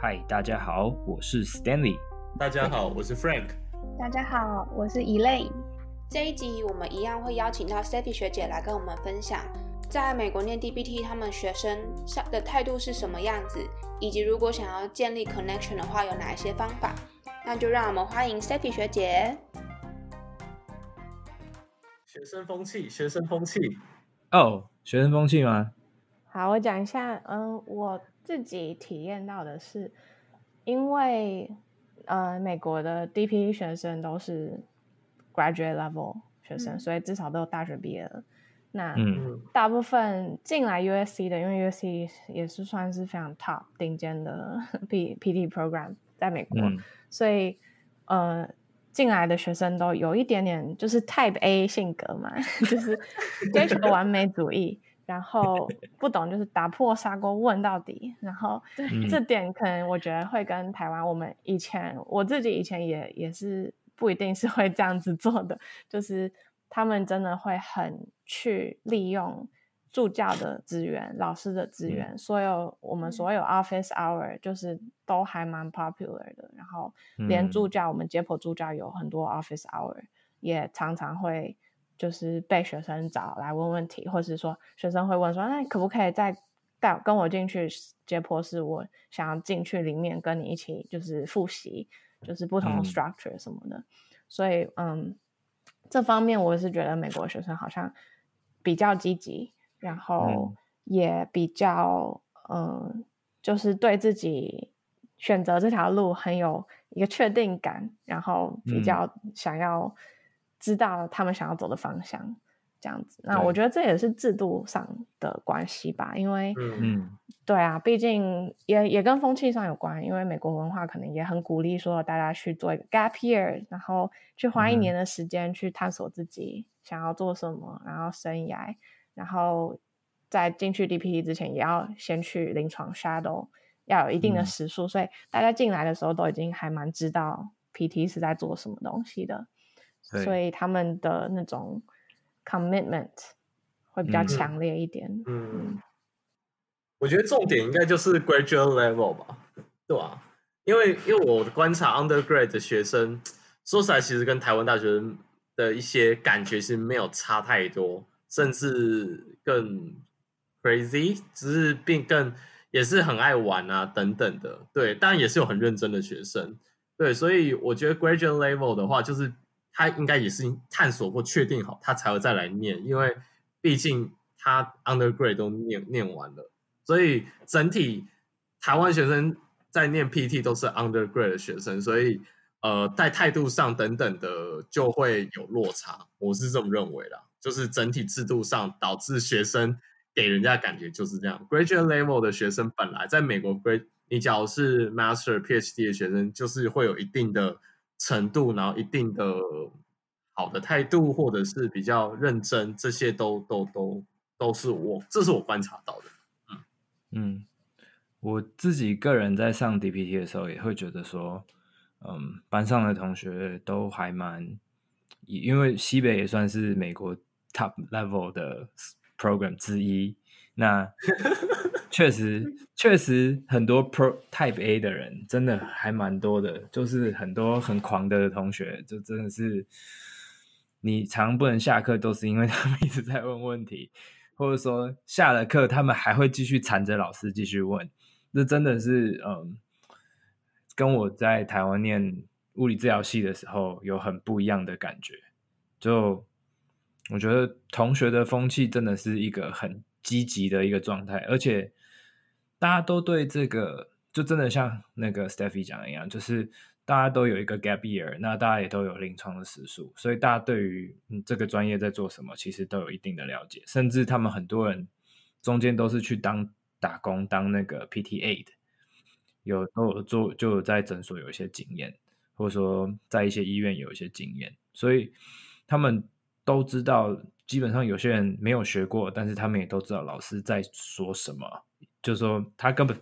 嗨，大家好，我是 Stanley。大家好，我是 Frank。大家好，我是 Elaine。这一集我们一样会邀请到 Steffi 学姐来跟我们分享，在美国念 DBT 他们学生上的态度是什么样子，以及如果想要建立 connection 的话，有哪一些方法？那就让我们欢迎 Stephy 学姐。学生风气，学生风气。哦，学生风气吗？好，我讲一下。嗯，我自己体验到的是，因为呃，美国的 DPT 学生都是 graduate level 学生，嗯、所以至少都有大学毕业了。那大部分进来 USC 的，因为 USC 也是算是非常 top 顶尖的 P PT program 在美国，嗯、所以呃，进来的学生都有一点点就是 Type A 性格嘛，就是追求完美主义。然后 不懂就是打破砂锅问到底，然后这点可能我觉得会跟台湾我们以前我自己以前也也是不一定是会这样子做的，就是他们真的会很去利用助教的资源、老师的资源，嗯、所有我们所有 office hour 就是都还蛮 popular 的，然后连助教、嗯、我们解剖助教有很多 office hour 也常常会。就是被学生找来问问题，或是说学生会问说：“那可不可以再带跟我进去解剖室？我想要进去里面跟你一起，就是复习，就是不同的 structure 什么的。嗯”所以，嗯，这方面我是觉得美国学生好像比较积极，然后也比较，嗯，就是对自己选择这条路很有一个确定感，然后比较想要。知道他们想要走的方向，这样子。那我觉得这也是制度上的关系吧，因为，嗯，对啊，毕竟也也跟风气上有关。因为美国文化可能也很鼓励说大家去做一个 gap year，然后去花一年的时间去探索自己想要做什么，然后生涯，然后在进去 DPT 之前也要先去临床 shadow，要有一定的时数。嗯，所以大家进来的时候都已经还蛮知道 PT 是在做什么东西的。所以他们的那种 commitment 会比较强烈一点。嗯，我觉得重点应该就是 graduate level 吧，对吧、啊？因为因为我观察 undergrad 的学生，说起来，其实跟台湾大学的一些感觉是没有差太多，甚至更 crazy，只是变更也是很爱玩啊等等的。对，当然也是有很认真的学生。对，所以我觉得 graduate level 的话，就是。他应该也是探索或、确定好，他才会再来念，因为毕竟他 undergrad 都念念完了，所以整体台湾学生在念 PT 都是 undergrad 的学生，所以呃，在态度上等等的就会有落差，我是这么认为的，就是整体制度上导致学生给人家感觉就是这样。Graduate level 的学生本来在美国 grad，你假如是 Master、PhD 的学生，就是会有一定的。程度，然后一定的好的态度，或者是比较认真，这些都都都都是我，这是我观察到的。嗯嗯，我自己个人在上 DPT 的时候，也会觉得说，嗯，班上的同学都还蛮，因为西北也算是美国 top level 的 program 之一，那。确实，确实很多 Pro Type A 的人真的还蛮多的，就是很多很狂的同学，就真的是你常不能下课，都是因为 他们一直在问问题，或者说下了课他们还会继续缠着老师继续问，这真的是嗯，跟我在台湾念物理治疗系的时候有很不一样的感觉。就我觉得同学的风气真的是一个很积极的一个状态，而且。大家都对这个，就真的像那个 Steffi 讲的一样，就是大家都有一个 gap year，那大家也都有临床的时数，所以大家对于嗯这个专业在做什么，其实都有一定的了解，甚至他们很多人中间都是去当打工，当那个 PTA 的，有都有做，就有在诊所有一些经验，或者说在一些医院有一些经验，所以他们都知道，基本上有些人没有学过，但是他们也都知道老师在说什么。就是说，他根本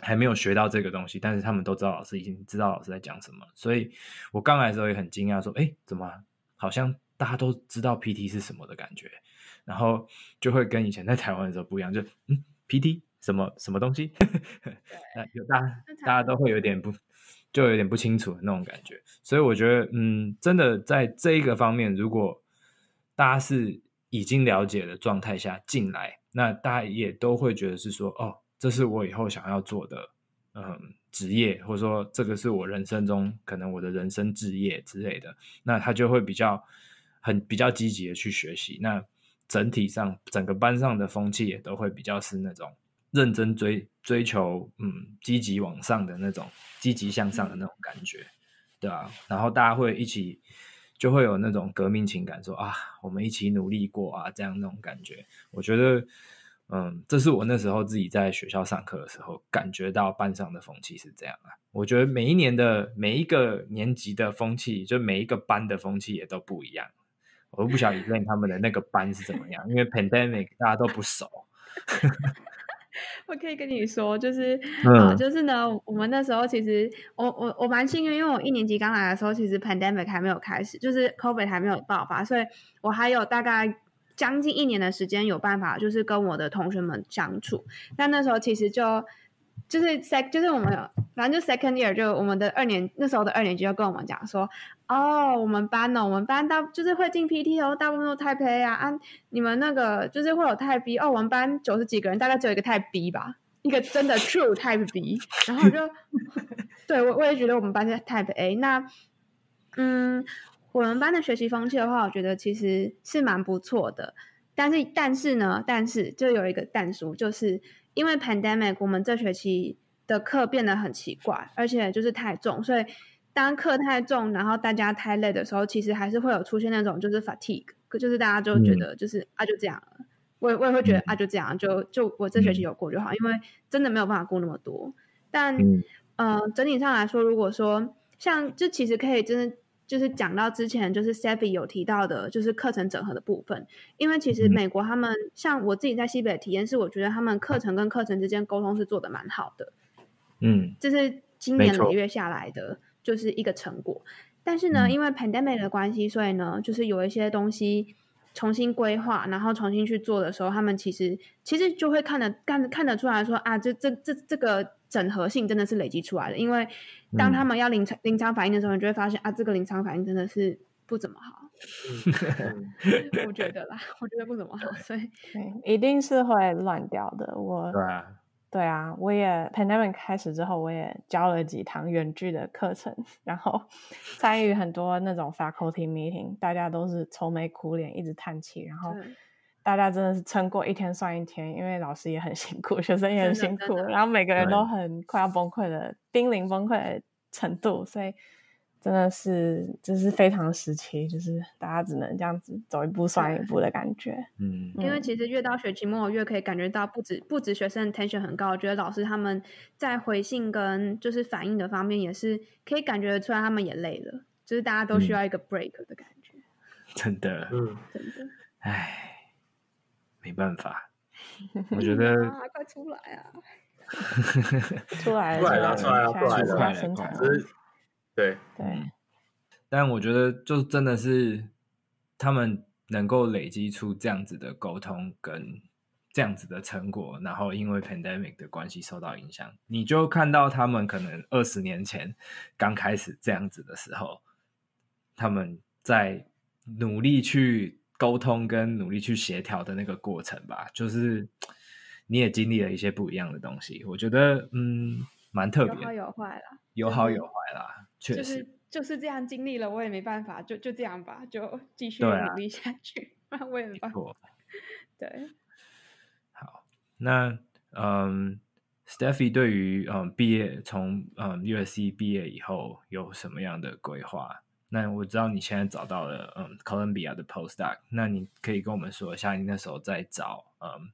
还没有学到这个东西，但是他们都知道老师已经知道老师在讲什么。所以我刚来的时候也很惊讶，说：“哎，怎么好像大家都知道 PT 是什么的感觉？”然后就会跟以前在台湾的时候不一样，就嗯，PT 什么什么东西？那有大家大家都会有点不，就有点不清楚的那种感觉。所以我觉得，嗯，真的在这一个方面，如果大家是已经了解的状态下进来，那大家也都会觉得是说，哦，这是我以后想要做的，嗯，职业，或者说这个是我人生中可能我的人生志业之类的，那他就会比较很比较积极的去学习。那整体上，整个班上的风气也都会比较是那种认真追追求，嗯，积极往上的那种积极向上的那种感觉，对吧？然后大家会一起。就会有那种革命情感说，说啊，我们一起努力过啊，这样那种感觉。我觉得，嗯，这是我那时候自己在学校上课的时候感觉到班上的风气是这样啊。我觉得每一年的每一个年级的风气，就每一个班的风气也都不一样。我都不晓得以前他们的那个班是怎么样，因为 pandemic 大家都不熟。我可以跟你说，就是啊、嗯呃，就是呢，我们那时候其实我我我蛮幸运，因为我一年级刚来的时候，其实 pandemic 还没有开始，就是 COVID 还没有爆发，所以我还有大概将近一年的时间有办法，就是跟我的同学们相处。但那时候其实就。就是 sec，就是我们反正就 second year，就我们的二年那时候的二年级就跟我们讲说，哦，我们班呢，我们班大就是会进 PT 哦，大部分都 type A 啊，啊，你们那个就是会有 type B 哦，我们班九十几个人，大概只有一个 type B 吧，一个真的 true type B，然后就 对我我也觉得我们班是 type A，那嗯，我们班的学习风气的话，我觉得其实是蛮不错的，但是但是呢，但是就有一个但书就是。因为 pandemic，我们这学期的课变得很奇怪，而且就是太重，所以当课太重，然后大家太累的时候，其实还是会有出现那种就是 fatigue，就是大家就觉得就是、嗯、啊就这样了，我也我也会觉得啊就这样，就就我这学期有过就好，因为真的没有办法过那么多。但嗯、呃，整体上来说，如果说像这其实可以真的。就是讲到之前，就是 Steffi 有提到的，就是课程整合的部分。因为其实美国他们，嗯、像我自己在西北的体验是，我觉得他们课程跟课程之间沟通是做的蛮好的。嗯，这是今年累月下来的就是一个成果。但是呢，嗯、因为 pandemic 的关系，所以呢，就是有一些东西重新规划，然后重新去做的时候，他们其实其实就会看得看看得出来说啊，这这这这个整合性真的是累积出来的，因为。当他们要临场临场反应的时候，你就会发现啊，这个临场反应真的是不怎么好。我觉得啦，我觉得不怎么好，所以，一定是会乱掉的。我对啊，对啊，我也 pandemic 开始之后，我也教了几堂远距的课程，然后参与很多那种 faculty meeting，大家都是愁眉苦脸，一直叹气，然后。大家真的是撑过一天算一天，因为老师也很辛苦，学生也很辛苦，然后每个人都很快要崩溃的濒临崩溃的程度，所以真的是这是非常时期，就是大家只能这样子走一步算一步的感觉。嗯，因为其实越到学期末，越可以感觉到不止不止学生 tension 很高，我觉得老师他们在回信跟就是反应的方面也是可以感觉出来，他们也累了，就是大家都需要一个 break 的感觉。嗯、真的，嗯，真的，唉。没办法，我觉得快出来啊！出来了，出来了，出来了，出来了，出来了！对对，但我觉得就真的是他们能够累积出这样子的沟通跟这样子的成果，然后因为 pandemic 的关系受到影响，你就看到他们可能二十年前刚开始这样子的时候，他们在努力去。沟通跟努力去协调的那个过程吧，就是你也经历了一些不一样的东西，我觉得嗯蛮特别，有好有坏啦，有好有坏啦，确实就是就是这样经历了，我也没办法，就就这样吧，就继续努力下去，那、啊、我也没办法。对，好，那嗯，Steffi 对于嗯毕业从嗯 USC 毕业以后有什么样的规划？那我知道你现在找到了嗯，Columbia 的 postdoc，那你可以跟我们说一下你那时候在找嗯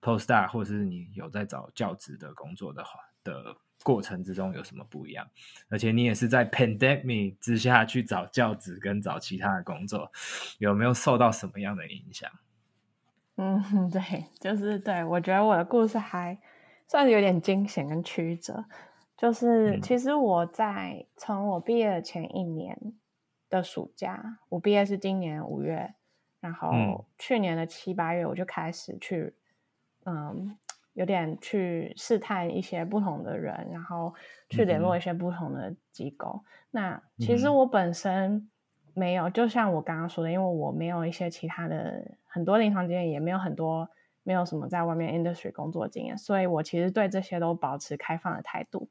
postdoc，或者是你有在找教职的工作的话的过程之中有什么不一样？而且你也是在 pandemic 之下去找教职跟找其他的工作，有没有受到什么样的影响？嗯，对，就是对，我觉得我的故事还算是有点惊险跟曲折，就是其实我在从我毕业的前一年。的暑假，我毕业是今年五月，然后去年的七八月我就开始去，嗯，有点去试探一些不同的人，然后去联络一些不同的机构。嗯、那其实我本身没有，就像我刚刚说的，因为我没有一些其他的很多临床经验，也没有很多没有什么在外面 industry 工作经验，所以我其实对这些都保持开放的态度。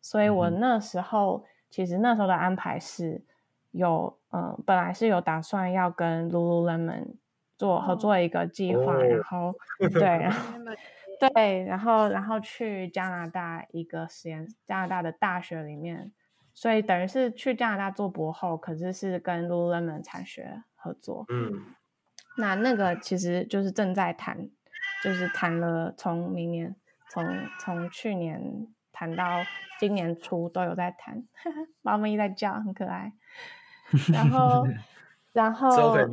所以我那时候、嗯、其实那时候的安排是有，嗯，本来是有打算要跟 Lululemon 做合作一个计划，哦、然后 对，然后。对，然后然后去加拿大一个实验，加拿大的大学里面，所以等于是去加拿大做博后，可是是跟 Lululemon 产学合作。嗯，那那个其实就是正在谈，就是谈了从明年，从从去年谈到今年初都有在谈，猫咪在叫，很可爱。然后，然后。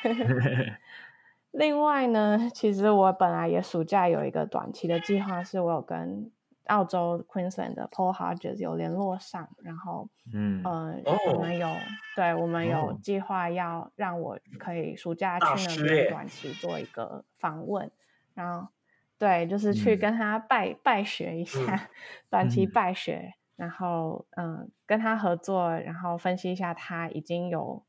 另外呢，其实我本来也暑假有一个短期的计划，是我有跟澳洲 Queensland 的 Paul Hodges 有联络上，然后嗯嗯，呃 oh. 我们有对我们有计划要让我可以暑假去那边短期做一个访问，然后对，就是去跟他拜、嗯、拜学一下，短期拜学，然后嗯跟他合作，然后分析一下他已经有。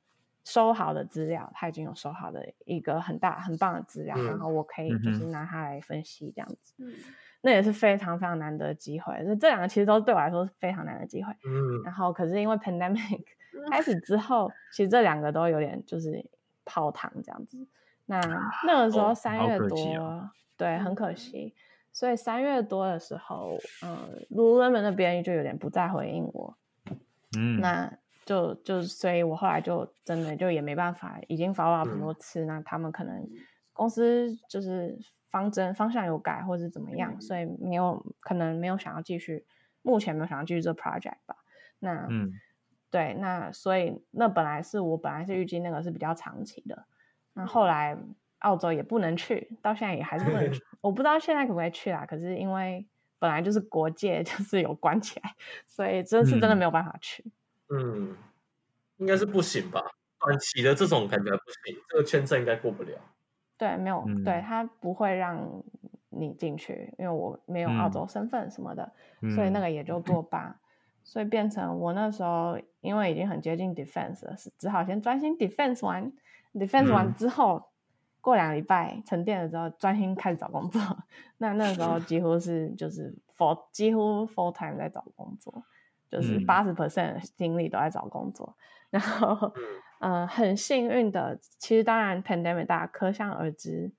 收好的资料，他已经有收好的一个很大很棒的资料，嗯、然后我可以就是拿它来分析这样子，嗯、那也是非常非常难得的机会。就这两个其实都对我来说是非常难的机会。嗯，然后可是因为 pandemic 开始之后，嗯、其实这两个都有点就是泡汤这样子。那那个时候三月多，哦哦、对，很可惜。所以三月多的时候，嗯，Lululemon 那边就有点不再回应我。嗯，那。就就所以，我后来就真的就也没办法，已经 follow 了很多次，嗯、那他们可能公司就是方针方向有改，或是怎么样，嗯、所以没有可能没有想要继续，目前没有想要继续做 project 吧。那嗯，对，那所以那本来是我本来是预计那个是比较长期的，那后来澳洲也不能去，到现在也还是不能去，我不知道现在可不可以去啦。可是因为本来就是国界 就是有关起来，所以这是真的没有办法去。嗯嗯，应该是不行吧？短期的这种感觉不行，这个签证应该过不了。对，没有，嗯、对他不会让你进去，因为我没有澳洲身份什么的，嗯、所以那个也就作罢。嗯、所以变成我那时候，因为已经很接近 defense 了，是只好先专心 defense 完，defense 完之后，嗯、过两礼拜沉淀了之后，专心开始找工作。那那时候几乎是就是 full 几乎 full time 在找工作。就是八十 percent 的精力都在找工作，嗯、然后，嗯、呃，很幸运的，其实当然 pandemic 大家可想而知，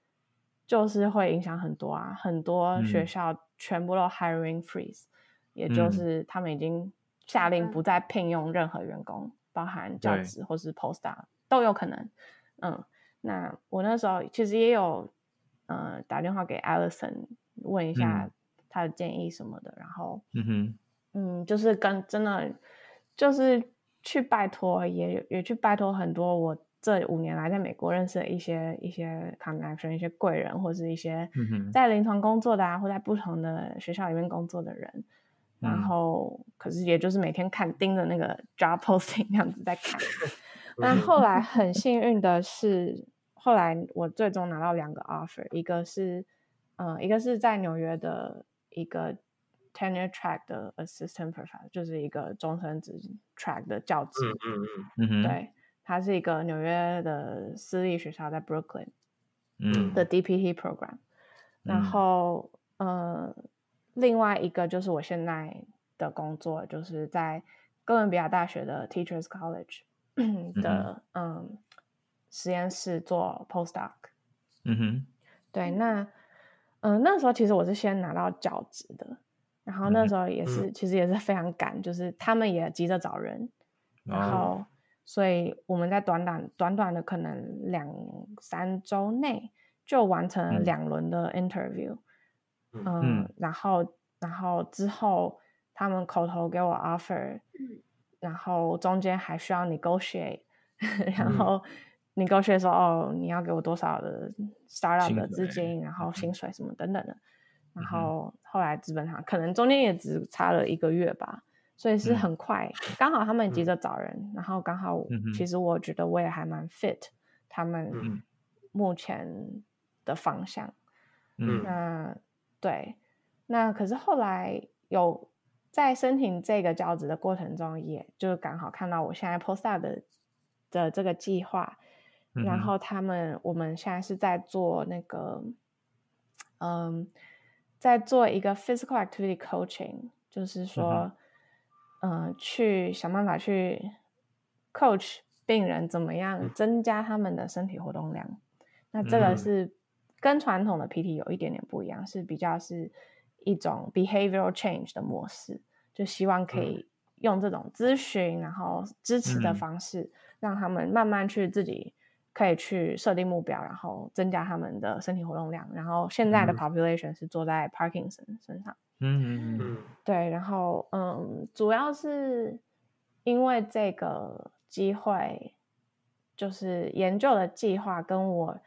就是会影响很多啊，很多学校全部都 hiring freeze，、嗯、也就是他们已经下令不再聘用任何员工，嗯、包含教职或是 postdoc 都有可能。嗯，那我那时候其实也有，呃，打电话给 Allison 问一下他的建议什么的，嗯、然后，嗯哼。嗯，就是跟真的，就是去拜托，也也去拜托很多我这五年来在美国认识的一些一些 connection，一些贵人，或是一些在临床工作的啊，或在不同的学校里面工作的人。嗯、然后，可是也就是每天看盯着那个 job posting 那样子在看。但后来。很幸运的是，后来我最终拿到两个 offer，一个是嗯，一个是在纽约的一个。Tenure track 的 assistant professor 就是一个终身职 track 的教职，嗯嗯嗯，对，它是一个纽约的私立学校，在 Brooklyn，嗯。的 DPT program，、嗯、然后呃，另外一个就是我现在的工作，就是在哥伦比亚大学的 Teachers College 的嗯，嗯实验室做 postdoc，嗯哼，对，那嗯、呃、那时候其实我是先拿到教职的。然后那时候也是，嗯、其实也是非常赶，就是他们也急着找人，嗯、然后所以我们在短短短短的可能两三周内就完成了两轮的 interview，嗯，嗯。然后然后之后他们口头给我 offer，、嗯、然后中间还需要 negotiate，嗯、然后 negotiate 说哦你要给我多少的 startup 的资金，然后薪水什么等等的。然后后来基本上可能中间也只差了一个月吧，所以是很快，嗯、刚好他们急着找人，嗯、然后刚好其实我觉得我也还蛮 fit 他们目前的方向，嗯，那对，那可是后来有在申请这个教职的过程中，也就刚好看到我现在 postdoc 的的这个计划，嗯、然后他们我们现在是在做那个，嗯，在做一个 physical activity coaching，就是说，嗯、呃，去想办法去 coach 病人怎么样增加他们的身体活动量。嗯、那这个是。跟传统的 PT 有一点点不一样，是比较是一种 behavioral change 的模式，就希望可以用这种咨询然后支持的方式，嗯、让他们慢慢去自己可以去设定目标，然后增加他们的身体活动量。然后现在的 population 是坐在 Parkinson 身上，嗯嗯。嗯，对，然后嗯，主要是因为这个机会，就是研究的计划跟我。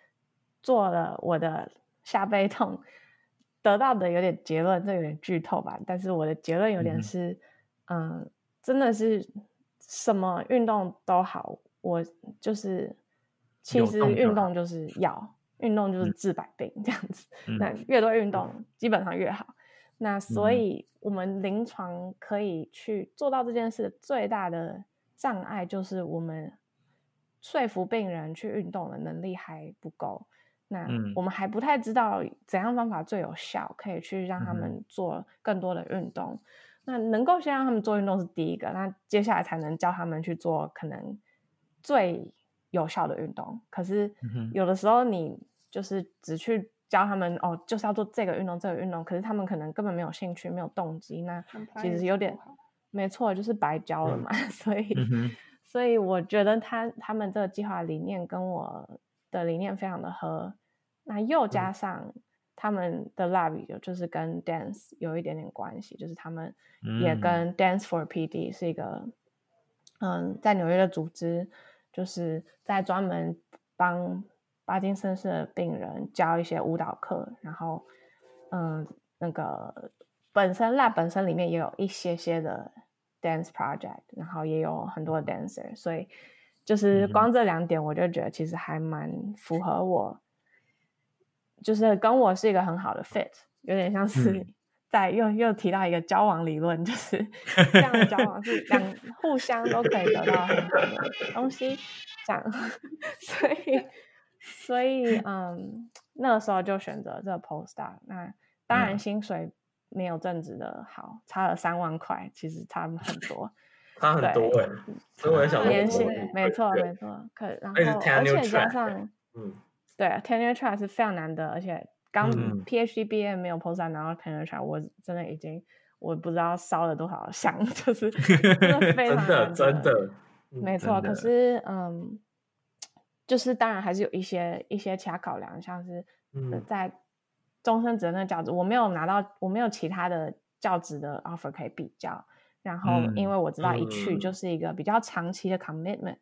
做了我的下背痛，得到的有点结论，这有点剧透吧。但是我的结论有点是，嗯，嗯，真的是什么运动都好，我就是其实运动就是要，运动就是治百病这样子。嗯、那越多运动，基本上越好。嗯、那所以我们临床可以去做到这件事，最大的障碍就是我们说服病人去运动的能力还不够。那我们还不太知道怎样方法最有效，可以去让他们做更多的运动。嗯、那能够先让他们做运动是第一个，那接下来才能教他们去做可能最有效的运动。可是有的时候你就是只去教他们哦，就是要做这个运动，这个运动，可是他们可能根本没有兴趣，没有动机。那其实有点没错，就是白教了嘛。嗯、所以，嗯、所以我觉得他他们这个计划理念跟我的理念非常的合。那又加上他们的 lab 有就是跟 dance 有一点点关系，就是他们也跟 Dance for PD 是一个嗯，在纽约的组织，就是在专门帮巴金森氏的病人教一些舞蹈课，然后嗯，那个本身 lab 本身里面也有一些些的 dance project，然后也有很多 dancer，所以就是光这两点，我就觉得其实还蛮符合我。就是跟我是一个很好的 fit，有点像是 在又、嗯、又提到一个交往理论，就是这样的交往是两 互相都可以得到很好的东西，这样，所以所以嗯，那个时候就选择这个 postdoc。那当然薪水没有正职的好，差了三万块，其实差很多，差很多哎，所以我也想年薪没错没错，可然后而且加上嗯。对，tenure track 是非常难得，而且刚 PhD 毕业没有 postdoc 拿到 tenure track，我真的已经我不知道烧了多少香，就是真的非常的，真的，真的没错。可是嗯，就是当然还是有一些一些其他考量，像是在终身职那教职，我没有拿到，我没有其他的教职的 offer 可以比较。然后因为我知道一去就是一个比较长期的 commitment。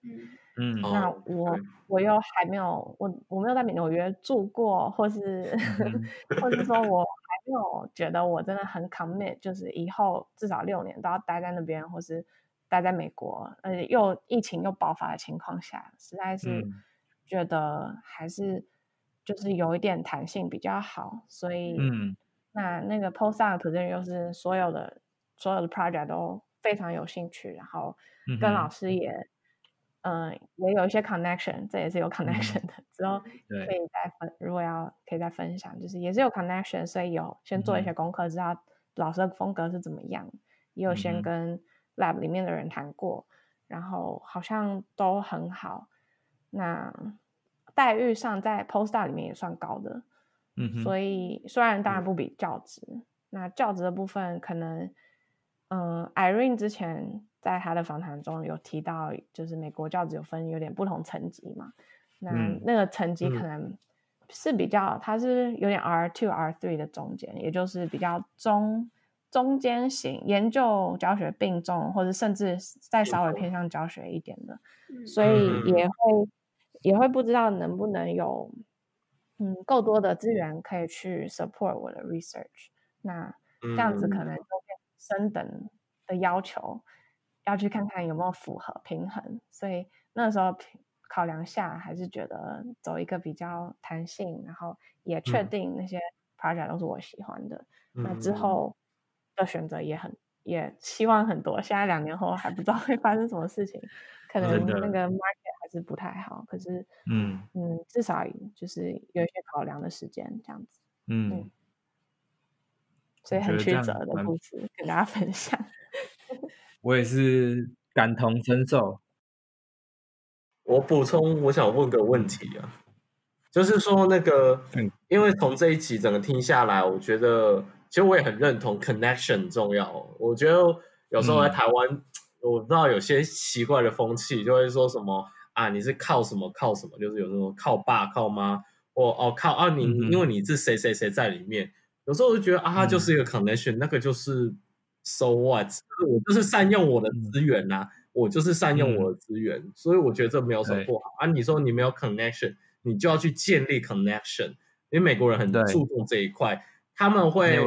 嗯，那我我又还没有我我没有在纽约住过，或是、嗯、或是说我还没有觉得我真的很 commit，就是以后至少六年都要待在那边，或是待在美国，而且又疫情又爆发的情况下，实在是觉得还是就是有一点弹性比较好。所以，嗯，那那个 postdoc position 又是所有的所有的 project 都非常有兴趣，然后跟老师也。嗯，也有一些 connection，这也是有 connection 的。之后可以再分，如果要可以再分享，就是也是有 connection，所以有先做一些功课，知道老师的风格是怎么样。也有先跟 lab 里面的人谈过，然后好像都很好。那待遇上在 postdoc 里面也算高的，嗯，所以虽然当然不比教职，嗯、那教职的部分可能，嗯，Irene 之前。在他的访谈中有提到，就是美国教职有分有点不同层级嘛，那那个层级可能是比较，它是有点 R two R three 的中间，也就是比较中中间型研究教学并重，或者甚至再稍微偏向教学一点的，所以也会也会不知道能不能有嗯够多的资源可以去 support 我的 research，那这样子可能就变升等的要求。要去看看有没有符合平衡，所以那时候考量下，还是觉得走一个比较弹性，然后也确定那些 project 都是我喜欢的。嗯、那之后的选择也很也希望很多。现在两年后还不知道 会发生什么事情，可能那个 market 还是不太好。可是，嗯嗯，至少就是有一些考量的时间这样子。嗯，嗯，所以很曲折的故事跟大家分享。我也是感同身受。我补充，我想问个问题啊，就是说那个，因为从这一集整个听下来，我觉得其实我也很认同 connection 重要。我觉得有时候在台湾，嗯、我知道有些奇怪的风气，就会说什么啊，你是靠什么靠什么，就是有时候靠爸靠妈，或哦靠啊你，嗯、因为你是谁谁谁在里面，有时候我就觉得啊，它就是一个 connection，、嗯、那个就是 so what，我就是善用我的资源呐、我就是善用我的资源，嗯，所以我觉得这没有什么不好。啊。你说你没有 connection，你就要去建立 connection，因为美国人很注重这一块，他们会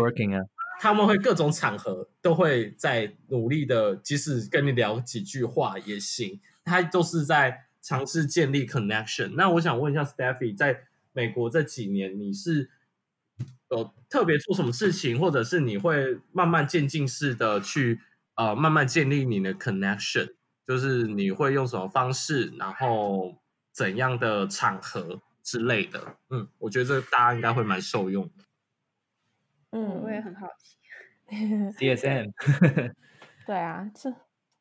他们会各种场合都会在努力的，即使跟你聊几句话也行，他都是在尝试建立 connection。那我想问一下 Stephy，在美国这几年，你是有特别做什么事情，或者是你会慢慢渐进式的去？呃，慢慢建立你的 connection，就是你会用什么方式，然后怎样的场合之类的。嗯，我觉得这大家应该会蛮受用的。嗯，我也很好奇。CSM，对啊，这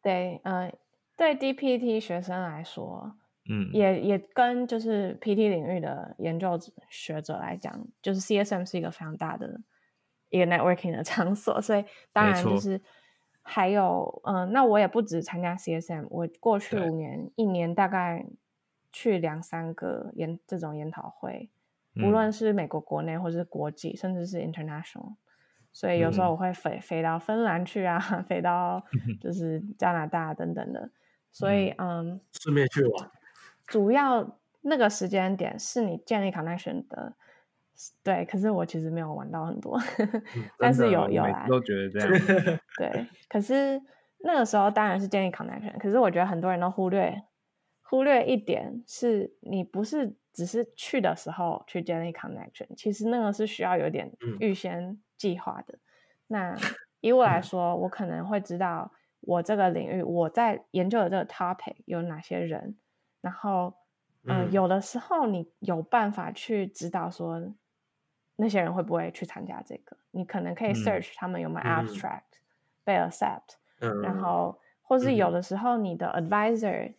对，嗯、呃，对 DPT 学生来说，嗯，也也跟就是 PT 领域的研究学者来讲，就是 CSM 是一个非常大的一个 networking 的场所，所以当然就是。还有，嗯、呃，那我也不止参加 CSM，我过去五年，一年大概去两三个研这种研讨会，无论是美国国内或是国际，甚至是 international，所以有时候我会飞飞到芬兰去啊，飞到 就是加拿大等等的，所以嗯，顺便去玩。主要那个时间点是你建立 connection 的。对，可是我其实没有玩到很多，嗯、但是有有来，都觉得这样。对，可是那个时候当然是建立 connection，可是我觉得很多人都忽略忽略一点，是你不是只是去的时候去建立 connection，其实那个是需要有点预先计划的。嗯、那 以我来说，我可能会知道我这个领域我在研究的这个 topic 有哪些人，然后嗯、呃，有的时候你有办法去知道说。那些人会不会去参加这个？你可能可以 search 他们有没有 abstract、嗯、被 accept，、嗯、然后或是有的时候你的 advisor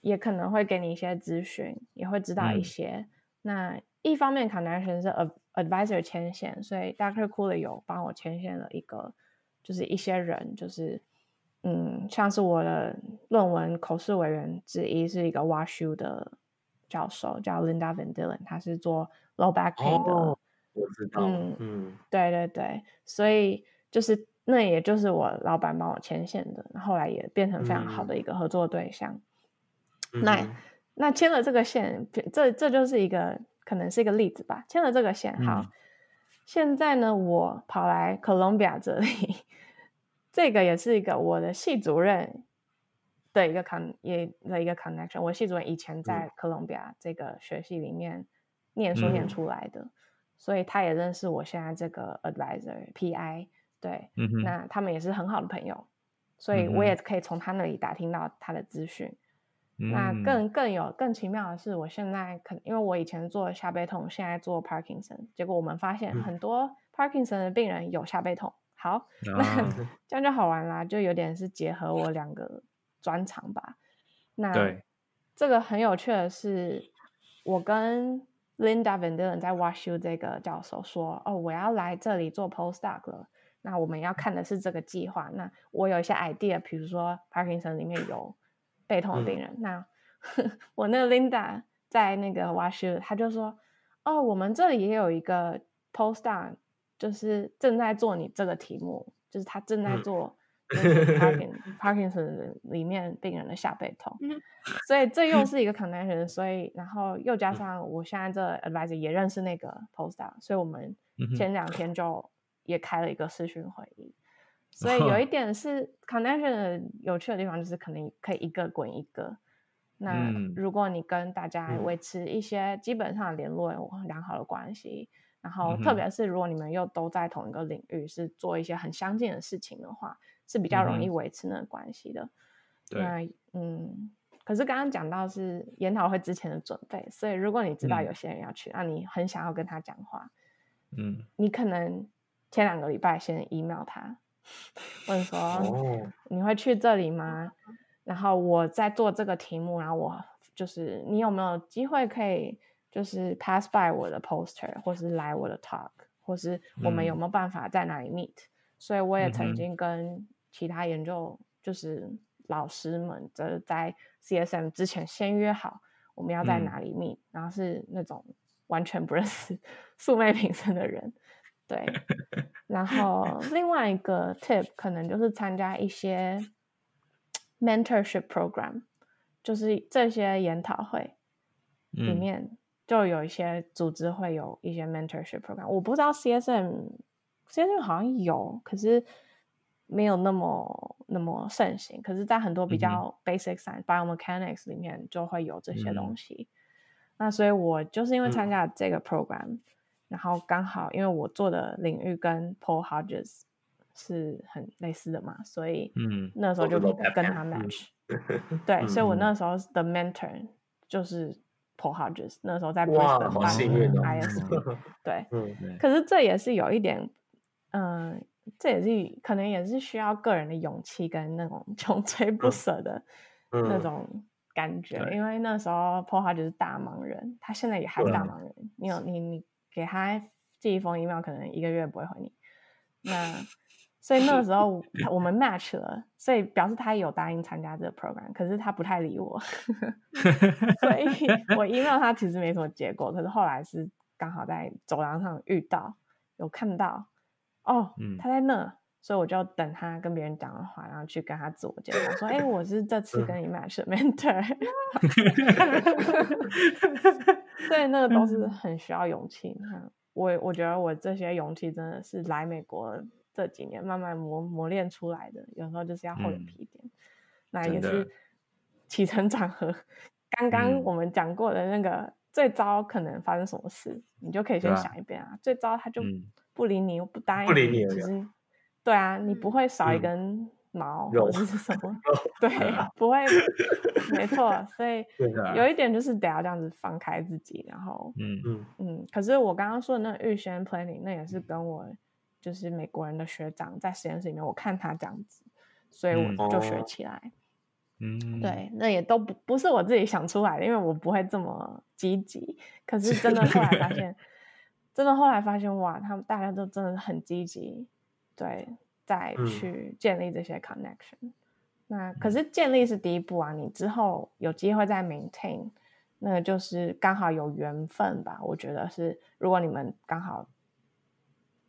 也可能会给你一些资讯，嗯、也会知道一些。那一方面 connection 是 advisor 牵线，所以 Dr. Cooley 有帮我牵线了一个，就是一些人，就是嗯，像是我的论文口试委员之一是一个 WashU 的教授，叫 Linda Van Dillen，他是做 low back pain 的。哦我知道，嗯嗯，对对对，所以就是那也就是我老板帮我牵线的，后来也变成非常好的一个合作对象。嗯、那那牵了这个线，这这就是一个可能是一个例子吧。牵了这个线，好，嗯、现在呢，我跑来 Columbia 这里，这个也是一个我的系主任的一个 con 也的一个 connection。我系主任以前在 Columbia 这个学系里面念书念出来的。嗯所以他也认识我现在这个 advisor PI，对，嗯、那他们也是很好的朋友，所以我也可以从他那里打听到他的资讯。嗯、那更更有更奇妙的是，我现在可因为我以前做下背痛，现在做 Parkinson，结果我们发现很多 Parkinson 的病人有下背痛。好，嗯、那 这样就好玩啦，就有点是结合我两个专长吧。那对这个很有趣的是，我跟 Linda Van Dillen 在 WashU 这个教授说：“哦，我要来这里做 postdoc 了。那我们要看的是这个计划。那我有一些 idea，比如说 Parkinson 里面有背痛的病人。嗯、那 我那个 Linda 在那个 WashU，他就说：哦，我们这里也有一个 postdoc，就是正在做你这个题目，就是他正在做。嗯” Parkinson 里面病人的下背痛，所以这又是一个 connection，所以然后又加上我现在这 advisor 也认识那个 postdoc，所以我们前两。天就也开了一个视讯会议，所以有一 点是 connection 有趣的地方就是可能可以一个滚一个，那如果你跟大家维持一些基本上联络，良好的关系。然后特别是如果你们又都在同一个领域，是做一些很相近的事情的话，是比较容易维持那个关系的。嗯、那嗯，可是刚刚讲到是研讨会之前的准备，所以如果你知道有些人要去，那、嗯啊、你很想要跟他讲话，嗯，你可能前两个礼拜先 email 他，问说、哦、你会去这里吗？然后我在做这个题目，然后我就是你有没有机会可以就是 pass by 我的 poster，或是来我的 talk，或是我们有没有办法在哪里 meet？、嗯、所以我也曾经跟其他研究就是老师们，就是在 CSM 之前先约好我们要在哪里 meet，、嗯、然后是那种完全不认识素昧平生的人，对。然后另外一个 tip 可能就是参加一些。Mentorship program 就是这些研讨会里面就有一些组织会有一些 mentorship program，嗯、我不知道 CSM CSM 好像有，可是没有那么那么盛行。可是，在很多比较 basic science、嗯、biomechanics 里面就会有这些东西。嗯、那所以我就是因为参加了这个 program，、嗯、然后刚好因为我做的领域跟 Paul Hodges。是很类似的嘛，所以嗯，那时候就跟他 match，、嗯、对，嗯、所以我那时候的 mentor 就是 Paul Hodges，那时候在运的。ISP，对，嗯，可是这也是有一点，嗯、呃，这也是可能也是需要个人的勇气跟那种 穷追不舍的那种感觉，嗯、因为那时候 Paul Hodges 是大忙人，他现在也还是大忙人，嗯、你有你你给他寄一封 email，可能一个月不会回你，那。所以那个 时候我们 match 了，所以表示他也有答应参加这个 program，可是他不太理我，所以我 email 他其实没什么结果。可是后来是刚好在走廊上遇到，有看到哦，他在那，所以我就等他跟别人讲的话，然后去跟他自我介绍，说：“哎，我是这次跟你 match 的 mentor。”所以那个都是很需要勇气。我我觉得我这些勇气真的是来美国。这几年慢慢磨磨练出来的，有时候就是要厚脸皮一点。嗯、那也是起承转合。刚刚我们讲过的那个、嗯、最糟可能发生什么事，你就可以先想一遍啊。啊最糟他就不理你，又、嗯、不答应你，不理你，其实对啊，你不会少一根毛、嗯、或者是什么，肉对，不会，没错。所以 有一点就是得要这样子放开自己，然后嗯嗯嗯。可是我刚刚说的那个预先 planning，那也是跟我。就是美国人的学长在实验室里面，我看他这样子，所以我就学起来。嗯，对，那也都不不是我自己想出来的，因为我不会这么积极。可是真的后来发现，真的后来发现，哇，他们大家都真的很积极，对，再去建立这些 connection。嗯、那可是建立是第一步啊，你之后有机会再 maintain，那就是刚好有缘分吧。我觉得是，如果你们刚好。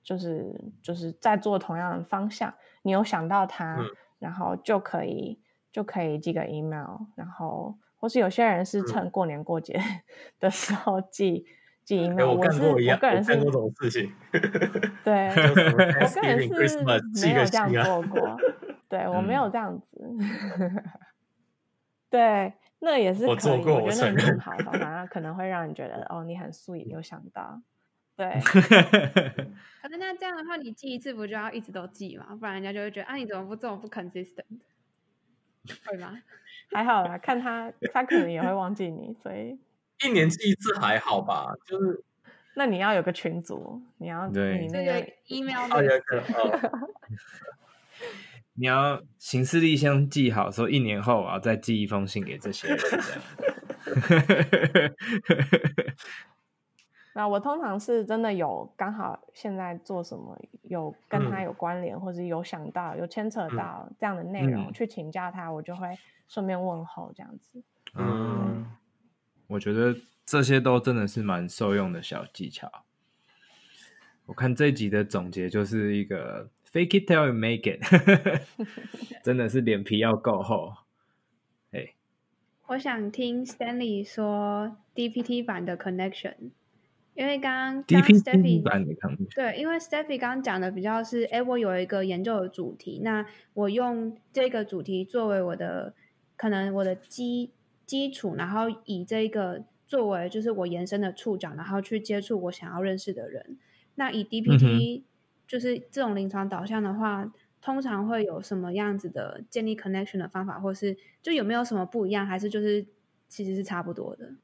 就是就是在做同样的方向，你有想到他，嗯、然后就可以就可以寄个 email，然后或是有些人是趁过年过节 的时候寄、嗯、寄 email。我，我是我个人是这种事情，对，我个人是没有这样做过，对我没有这样子，嗯、对，那也是可以，我，做过我觉得那很好的，反而可能会让你觉得哦，你很 sweet，有想到。对，可是那这样的话，你寄一次不就要一直都寄吗？不然人家就会觉得啊，你怎么不这么不 consistent？会吗？还好啦，看他，他可能也会忘记你，所以一年寄一次还好吧？就是那你要有个群组，你要对你那个 email，你要行事历先记好，说一年后啊再寄一封信给这些人。那我通常是真的有刚好现在做什么有跟他有关联，嗯、或者有想到有牵扯到这样的内容、嗯、去请教他，我就会顺便问候这样子。嗯，我觉得这些都真的是蛮受用的小技巧。我看这集的总结就是一个 fake it till you make it，真的是脸皮要够厚。哎，我想听 Stanley 说 DPT 版的 connection。因为刚刚 Stephy 对，因为 Stephy 刚刚讲的比较是，哎，我有一个研究的主题，那我用这个主题作为我的可能我的基基础，然后以这个作为就是我延伸的触角，然后去接触我想要认识的人。那以 DPT、嗯、就是这种临床导向的话，通常会有什么样子的建立 connection 的方法，或是就有没有什么不一样，还是就是其实是差不多的？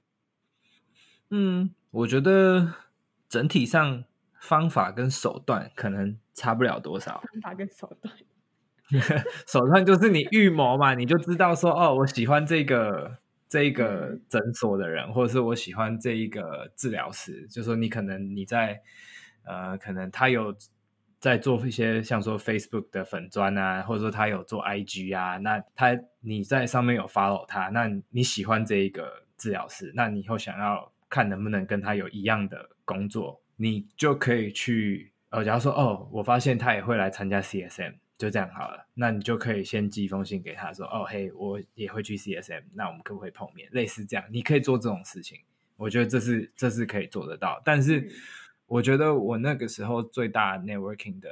嗯，我觉得整体上方法跟手段可能差不了多少。方法跟手段，手段就是你预谋嘛，你就知道说哦，我喜欢这个这个诊所的人，或者是我喜欢这一个治疗师，就说你可能你在呃，可能他有在做一些像说 Facebook 的粉砖啊，或者说他有做 IG 啊，那他你在上面有 follow 他，那你喜欢这一个治疗师，那你以后想要。看能不能跟他有一样的工作，你就可以去。呃，假如说，哦，我发现他也会来参加 CSM，就这样好了。那你就可以先寄一封信给他说，哦，嘿，我也会去 CSM，那我们可不可以碰面？类似这样，你可以做这种事情。我觉得这是这是可以做得到。但是，我觉得我那个时候最大 networking 的，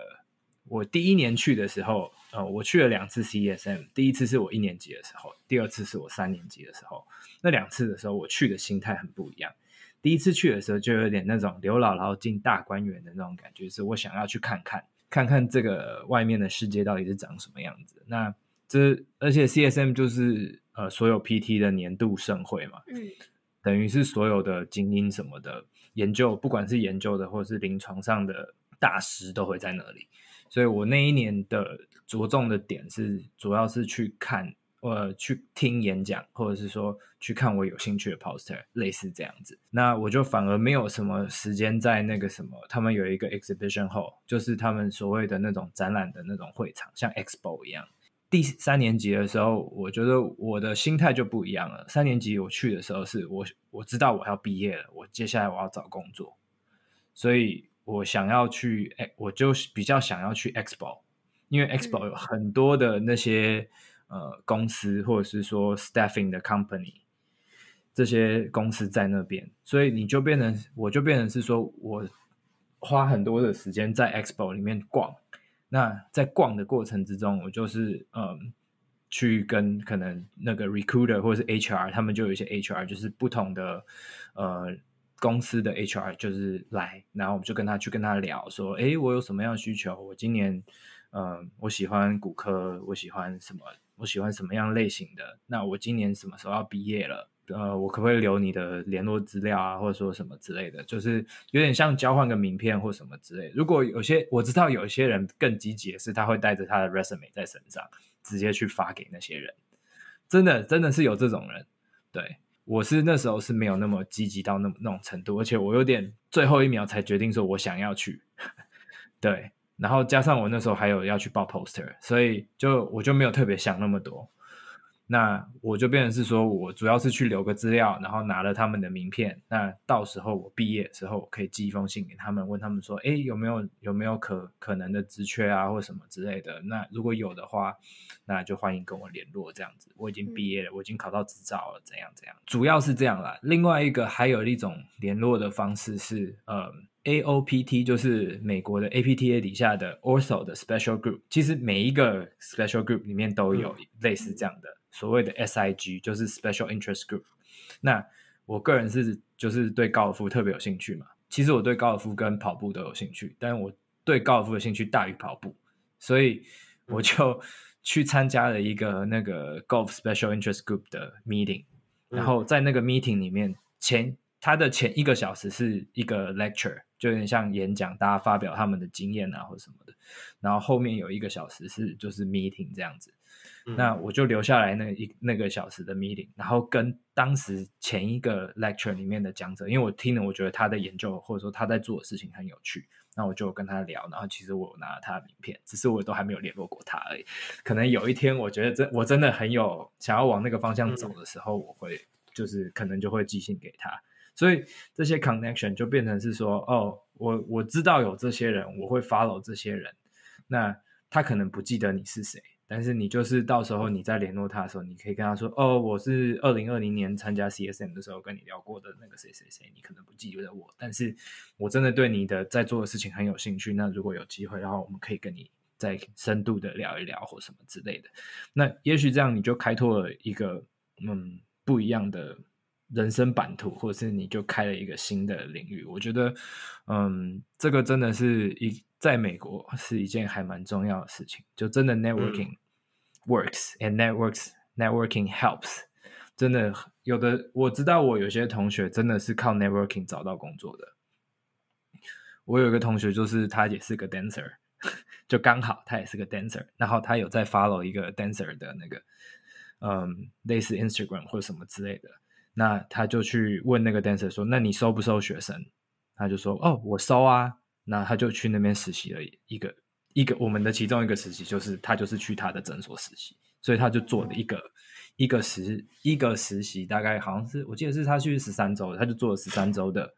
我第一年去的时候，呃，我去了两次 CSM，第一次是我一年级的时候，第二次是我三年级的时候。那两次的时候，我去的心态很不一样。第一次去的时候，就有点那种刘姥姥进大观园的那种感觉，是我想要去看看，看看这个外面的世界到底是长什么样子。那这而且 CSM 就是呃所有 PT 的年度盛会嘛，嗯，等于是所有的精英什么的研究，不管是研究的或是临床上的大师都会在那里。所以我那一年的着重的点是，主要是去看。呃，去听演讲，或者是说去看我有兴趣的 poster，类似这样子。那我就反而没有什么时间在那个什么，他们有一个 exhibition hall，就是他们所谓的那种展览的那种会场，像 expo 一样。第三年级的时候，我觉得我的心态就不一样了。三年级我去的时候，是我我知道我要毕业了，我接下来我要找工作，所以我想要去，我就比较想要去 expo，因为 expo 有很多的那些。呃，公司或者是说 staffing 的 company，这些公司在那边，所以你就变成，我就变成是说，我花很多的时间在 expo 里面逛。那在逛的过程之中，我就是嗯，去跟可能那个 recruiter 或者是 HR，他们就有一些 HR，就是不同的呃公司的 HR，就是来，然后我们就跟他去跟他聊，说，诶，我有什么样的需求？我今年嗯，我喜欢骨科，我喜欢什么？我喜欢什么样类型的？那我今年什么时候要毕业了？呃，我可不可以留你的联络资料啊，或者说什么之类的？就是有点像交换个名片或什么之类。如果有些我知道有一些人更积极是，他会带着他的 resume 在身上，直接去发给那些人。真的，真的是有这种人。对，我是那时候是没有那么积极到那么那种程度，而且我有点最后一秒才决定说我想要去。对。然后加上我那时候还有要去报 poster，所以就我就没有特别想那么多。那我就变成是说，我主要是去留个资料，然后拿了他们的名片。那到时候我毕业的时候，我可以寄一封信给他们，问他们说：“哎，有没有有没有可可能的职缺啊，或什么之类的？那如果有的话，那就欢迎跟我联络。这样子，我已经毕业了，我已经考到执照了，怎样怎样。主要是这样啦。另外一个还有一种联络的方式是，呃。AOPT 就是美国的 APTA 底下的 Ortho 的 Special Group，其实每一个 Special Group 里面都有类似这样的、嗯、所谓的 SIG，就是 Special Interest Group。那我个人是就是对高尔夫特别有兴趣嘛，其实我对高尔夫跟跑步都有兴趣，但是我对高尔夫的兴趣大于跑步，所以我就去参加了一个那个 Golf Special Interest Group 的 meeting，然后在那个 meeting 里面前。他的前一个小时是一个 lecture，就有点像演讲，大家发表他们的经验啊或者什么的。然后后面有一个小时是就是 meeting 这样子。嗯、那我就留下来那一那个小时的 meeting，然后跟当时前一个 lecture 里面的讲者，因为我听了，我觉得他的研究或者说他在做的事情很有趣，那我就跟他聊。然后其实我有拿了他的名片，只是我都还没有联络过他而已。可能有一天我觉得真我真的很有想要往那个方向走的时候，我会就是可能就会寄信给他。所以这些 connection 就变成是说，哦，我我知道有这些人，我会 follow 这些人。那他可能不记得你是谁，但是你就是到时候你在联络他的时候，你可以跟他说，哦，我是二零二零年参加 CSM 的时候跟你聊过的那个谁谁谁，你可能不记得我，但是我真的对你的在做的事情很有兴趣。那如果有机会，然后我们可以跟你再深度的聊一聊或什么之类的。那也许这样你就开拓了一个嗯不一样的。人生版图，或者是你就开了一个新的领域。我觉得，嗯，这个真的是一在美国是一件还蛮重要的事情。就真的 networking works、嗯、and networks networking helps。真的有的我知道，我有些同学真的是靠 networking 找到工作的。我有一个同学，就是他也是个 dancer，就刚好他也是个 dancer，然后他有在 follow 一个 dancer 的那个，嗯，类似 Instagram 或什么之类的。那他就去问那个 dancer 说：“那你收不收学生？”他就说：“哦，我收啊。”那他就去那边实习了一个一个我们的其中一个实习，就是他就是去他的诊所实习，所以他就做了一个一个实一个实习，大概好像是我记得是他去十三周，他就做了十三周的。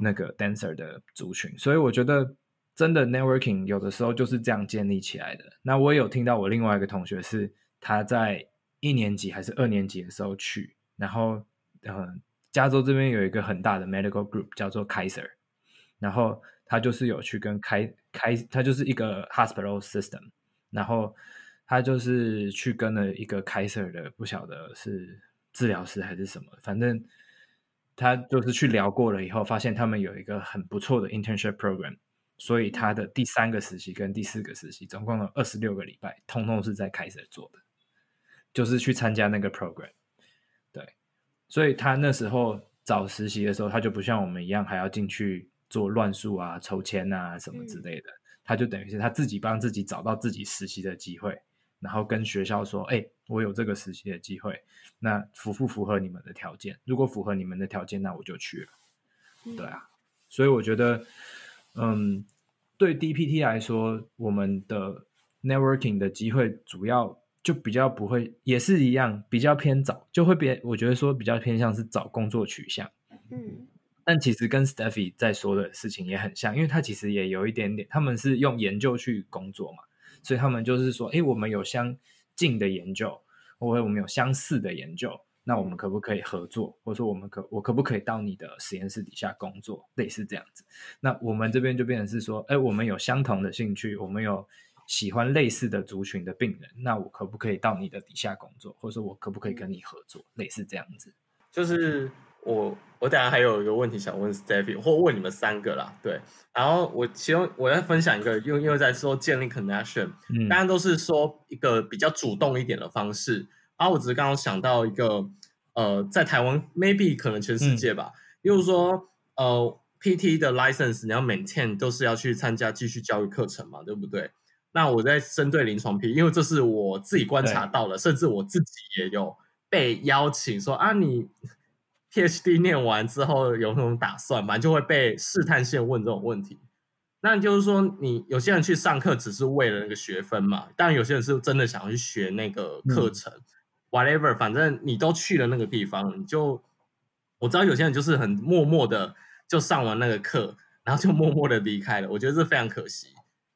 那个 dancer 的族群，所以我觉得真的 networking 有的时候就是这样建立起来的。那我也有听到我另外一个同学是他在一年级还是二年级的时候去，然后呃，加州这边有一个很大的 medical group 叫做 Kaiser，然后他就是有去跟开开，他就是一个 hospital system，然后他就是去跟了一个 Kaiser 的，不晓得是治疗师还是什么，反正。他就是去聊过了以后，发现他们有一个很不错的 internship program，所以他的第三个实习跟第四个实习，总共有二十六个礼拜，通通是在开始做的，就是去参加那个 program。对，所以他那时候找实习的时候，他就不像我们一样还要进去做乱数啊、抽签啊什么之类的，他就等于是他自己帮自己找到自己实习的机会。然后跟学校说：“哎、欸，我有这个实习的机会，那符不符合你们的条件？如果符合你们的条件，那我就去了。嗯”对啊，所以我觉得，嗯，对 DPT 来说，我们的 networking 的机会主要就比较不会，也是一样，比较偏早，就会变。我觉得说比较偏向是找工作取向。嗯，但其实跟 Steffi 在说的事情也很像，因为他其实也有一点点，他们是用研究去工作嘛。所以他们就是说，诶，我们有相近的研究，或者我们有相似的研究，那我们可不可以合作？或者说，我们可我可不可以到你的实验室底下工作？类似这样子。那我们这边就变成是说，诶，我们有相同的兴趣，我们有喜欢类似的族群的病人，那我可不可以到你的底下工作？或者说我可不可以跟你合作？类似这样子，就是。我我等下还有一个问题想问 Steffi，或问你们三个啦，对。然后我其中我要分享一个，又又在说建立 connection，嗯，当然都是说一个比较主动一点的方式。然后我只是刚刚想到一个，呃，在台湾 maybe 可能全世界吧，例如说呃 PT 的 license 你要 maintain 都是要去参加继续教育课程嘛，对不对？那我在针对临床 PT，因为这是我自己观察到了，甚至我自己也有被邀请说啊你。PhD 念完之后有什么打算？反正就会被试探性问这种问题。那就是说，你有些人去上课只是为了那个学分嘛？当然，有些人是真的想要去学那个课程。嗯、Whatever，反正你都去了那个地方，你就我知道有些人就是很默默的就上完那个课，然后就默默的离开了。我觉得这非常可惜，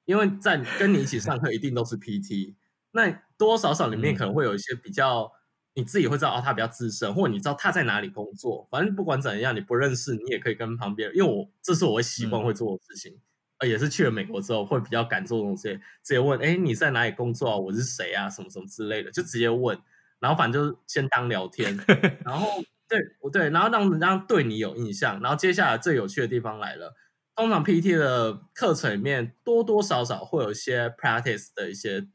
因为在跟你一起上课一定都是 PT，那多多少少里面可能会有一些比较。你自己会知道哦，他比较资深，或者你知道他在哪里工作。反正不管怎样，你不认识，你也可以跟旁边。因为我这是我会习惯会做的事情，呃、嗯，也是去了美国之后会比较敢做这种事情，直接问，哎，你在哪里工作啊？我是谁啊？什么什么之类的，就直接问。然后反正就是先当聊天，然后对，对，然后让人家对你有印象。然后接下来最有趣的地方来了，通常 PT 的课程里面多多少少会有一些 practice 的一些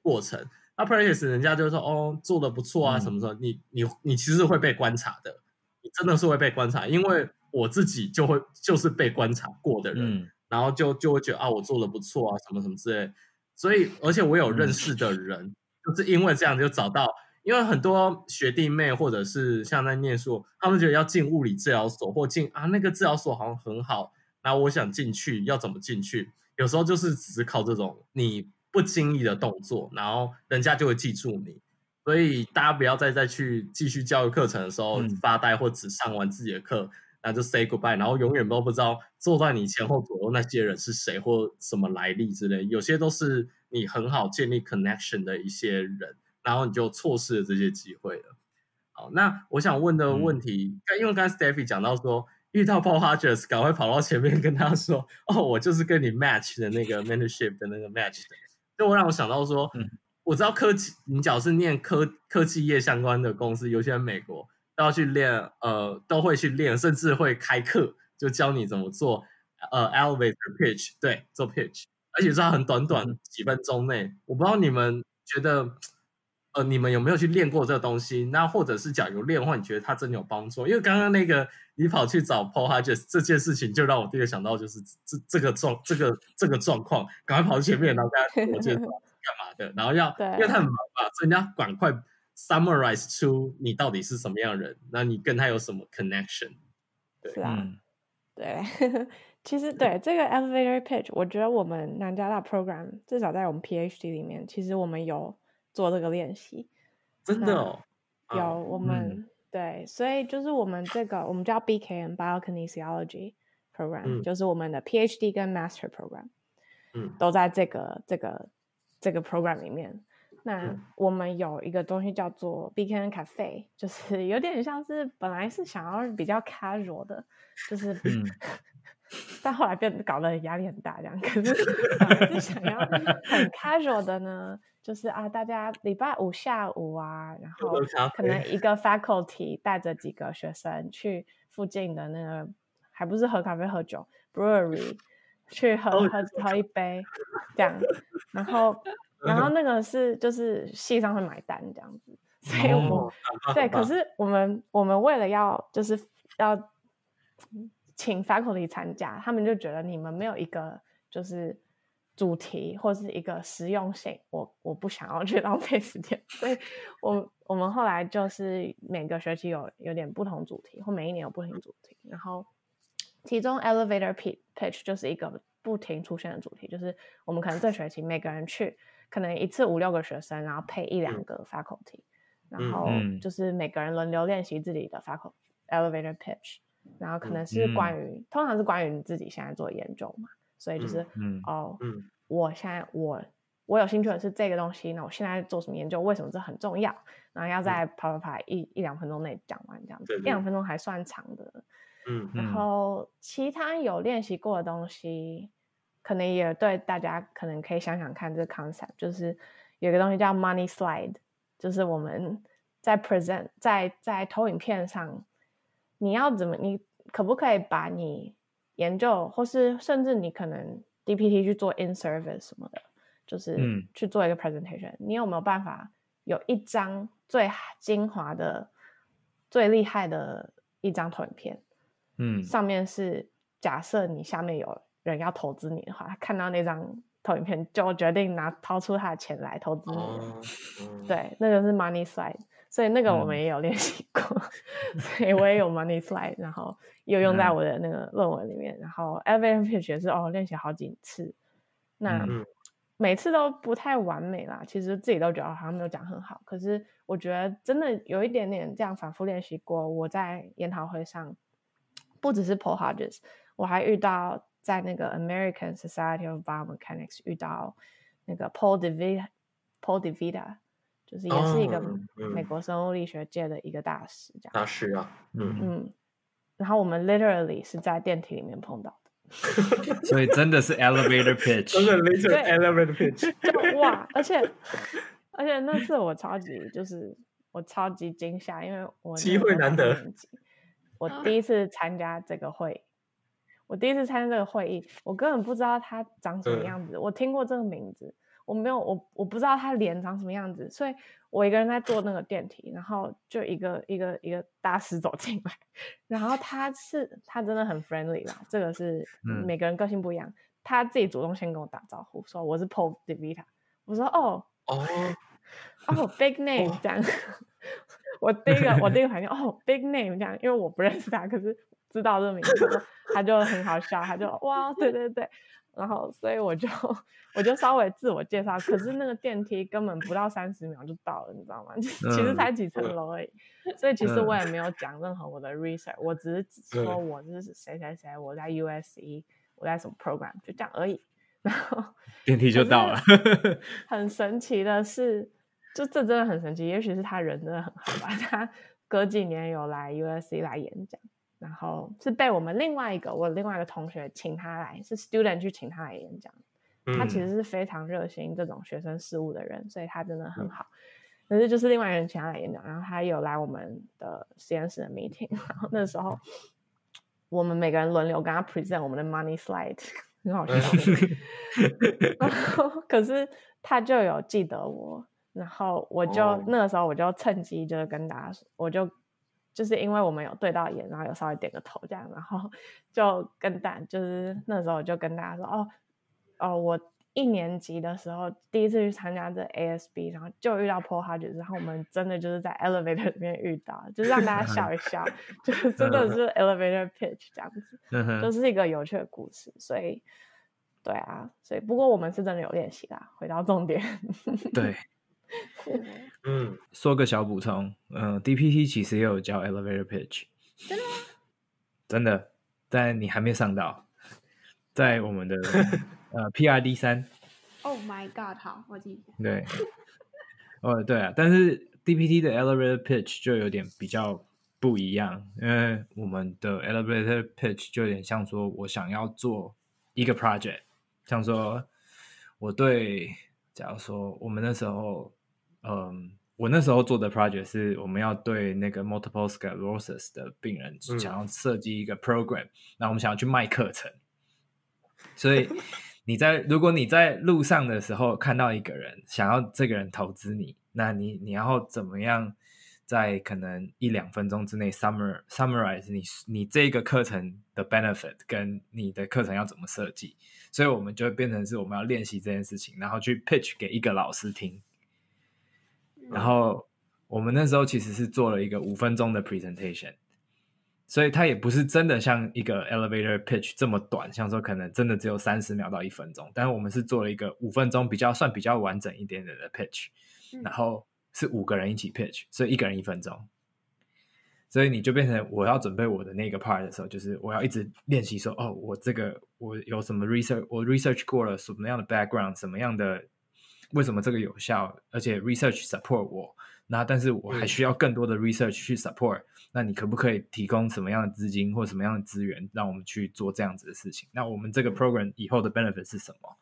过程。那 practice 人家就说哦，做的不错啊，什么时候？你你你其实会被观察的，你真的是会被观察，因为我自己就会就是被观察过的人，嗯、然后就就会觉得啊，我做的不错啊，什么什么之类。所以，而且我有认识的人，嗯、就是因为这样就找到，因为很多学弟妹或者是像在念书，他们觉得要进物理治疗所或进啊那个治疗所好像很好，然后我想进去，要怎么进去？有时候就是只是靠这种你。不经意的动作，然后人家就会记住你，所以大家不要再再去继续教育课程的时候发呆，或只上完自己的课，那、嗯、就 say goodbye，然后永远都不知道坐在你前后左右那些人是谁或什么来历之类，有些都是你很好建立 connection 的一些人，然后你就错失了这些机会了。好，那我想问的问题，嗯、因为刚才 Steffy 讲到说。遇到 Paul Hodges，赶快跑到前面跟他说：“ 哦，我就是跟你 match 的那个 mentorship 的那个 match 的。”就会让我想到说，嗯、我知道科技，你只要是念科科技业相关的公司，尤其在美国，都要去练，呃，都会去练，甚至会开课，就教你怎么做，呃，elevator pitch，对，做 pitch，而且是很短短几分钟内。嗯、我不知道你们觉得。呃，你们有没有去练过这个东西？那或者是假如练的话，你觉得它真的有帮助？因为刚刚那个你跑去找 Paul Hodges 这件事情，就让我第一个想到就是这这个状这个这个状况，赶快跑去前面，然后跟他我 介绍干嘛的，然后要因为他很忙嘛，所以你要赶快 summarize 出你到底是什么样的人，那你跟他有什么 connection？对是啊，对，其实对这个 elevator pitch，我觉得我们南加大 program 至少在我们 PhD 里面，其实我们有。做这个练习，真的哦，有我们、嗯、对，所以就是我们这个我们叫 BKM Biokinesiology Program，、嗯、就是我们的 PhD 跟 Master Program，嗯，都在这个这个这个 Program 里面。那我们有一个东西叫做 BKN Cafe，就是有点像是本来是想要比较 casual 的，就是，嗯、但后来变搞得压力很大这样，可是本来是想要很 casual 的呢。就是啊，大家礼拜五下午啊，然后可能一个 faculty 带着几个学生去附近的那个，还不是喝咖啡喝酒，brewery 去喝喝喝一杯这样，然后然后那个是就是系上会买单这样子，所以我、哦、对，可是我们我们为了要就是要请 faculty 参加，他们就觉得你们没有一个就是。主题或是一个实用性，我我不想要去 浪费时间，所以我我们后来就是每个学期有有点不同主题，或每一年有不同主题，然后其中 elevator pitch 就是一个不停出现的主题，就是我们可能这学期每个人去，可能一次五六个学生，然后配一两个 faculty，然后就是每个人轮流练习自己的 faculty elevator pitch，然后可能是关于，通常是关于你自己现在做的研究嘛。所以就是，嗯，哦，嗯，我现在我我有兴趣的是这个东西，那我现在做什么研究？为什么这很重要？然后要在啪啪啪一一两分钟内讲完，这样子，一两分钟还算长的，嗯，然后其他有练习过的东西，可能也对大家可能可以想想看这个 concept，就是有一个东西叫 money slide，就是我们在 present 在在投影片上，你要怎么，你可不可以把你研究，或是甚至你可能 DPT 去做 in service 什么的，就是去做一个 presentation，嗯。你有没有办法有一张最精华的、最厉害的一张投影片？嗯，上面是假设你下面有人要投资你的话，他看到那张投影片就决定拿掏出他的钱来投资你。哦，对，那就是 money slide。所以那个我们也有练习过，嗯、所以我也有 money slide，然后又用在我的那个论文里面。嗯、然后 elevator pitch 也是哦，练习好几次，那每次都不太完美啦。其实自己都觉得好像没有讲很好，可是我觉得真的有一点点这样反复练习过。我在研讨会上，不只是 Paul Hodges，我还遇到在那个 American Society of Biomechanics 遇到那个 Paul DeVita，Paul DeVita。就是也是一个美国生物力学界的一个大师，这样。大师啊，嗯嗯。然后我们 literally 是在电梯里面碰到的，所以真的是 elevator pitch，真的 literally elevator pitch。就哇，而且而且那次我超级就是我超级惊吓，因为我机会难得，我第一次参加这个会，我第一次参加这个会议，我根本不知道他长什么样子，嗯、我听过这个名字。我没有，我我不知道他脸长什么样子，所以我一个人在坐那个电梯，然后就一个一个一个大师走进来，然后他是他真的很 friendly 啦，这个是每个人个性不一样，嗯、他自己主动先跟我打招呼，说我是 Paul DeVita，我说哦哦哦 big name 这样，我第一个我第一个反应 哦 big name 这样，因为我不认识他，可是知道这个名字，他就很好笑，他就哇对对对。然后，所以我就我就稍微自我介绍，可是那个电梯根本不到三十秒就到了，你知道吗？其实才几层楼而已，所以其实我也没有讲任何我的 research，我只是说我是谁谁谁，我在 USC，我在什么 program，就这样而已。然后电梯就到了，很神奇的是，就这真的很神奇，也许是他人真的很好吧，他隔几年有来 USC 来演讲。然后是被我们另外一个我另外一个同学请他来，是 student 去请他来演讲。他其实是非常热心这种学生事务的人，所以他真的很好。可是就是另外一个人请他来演讲，然后他有来我们的实验室的 meeting，然后那时候我们每个人轮流跟他 present 我们的 money slide，很好笑。然后可是他就有记得我，然后我就、oh. 那个时候我就趁机就是跟大家说，我就就是因为我们有对到眼，然后有稍微点个头这样，然后 就跟大就是那时候就跟大家说，哦哦我。一年级的时候，第一次去参加这 ASB，然后就遇到 Paul Hodges，然后我们真的就是在 elevator 里面遇到，就是让大家笑一笑，就是真的是 elevator pitch 这样子，就是一个有趣的故事。所以，对啊，所以不过我们是真的有练习啦。回到重点，对，嗯，说个小补充，嗯、呃，DPT 其实也有教 elevator pitch，真的吗？真的，但你还没上到，在我们的。呃，PRD 三。Oh my god！好，我记。对。哦，对啊，但是 DPT 的 elevator pitch 就有点比较不一样，因为我们的 elevator pitch 就有点像说，我想要做一个 project，像说我对，假如说我们那时候，嗯，我那时候做的 project 是我们要对那个 multiple sclerosis 的病人想要设计一个 program，那、嗯、我们想要去卖课程，所以。你在如果你在路上的时候看到一个人，想要这个人投资你，那你你要怎么样在可能一两分钟之内 summar summarize 你你这个课程的 benefit 跟你的课程要怎么设计？所以我们就会变成是我们要练习这件事情，然后去 pitch 给一个老师听。然后我们那时候其实是做了一个五分钟的 presentation。所以它也不是真的像一个 elevator pitch 这么短，像说可能真的只有三十秒到一分钟。但是我们是做了一个五分钟，比较算比较完整一点点的 pitch，然后是五个人一起 pitch，所以一个人一分钟。所以你就变成我要准备我的那个 part 的时候，就是我要一直练习说，哦，我这个我有什么 research，我 research 过了什么样的 background，什么样的，为什么这个有效，而且 research support 我。那但是我还需要更多的 research 去 support。那你可不可以提供什么样的资金或什么样的资源，让我们去做这样子的事情？那我们这个 program 以后的 benefit 是什么？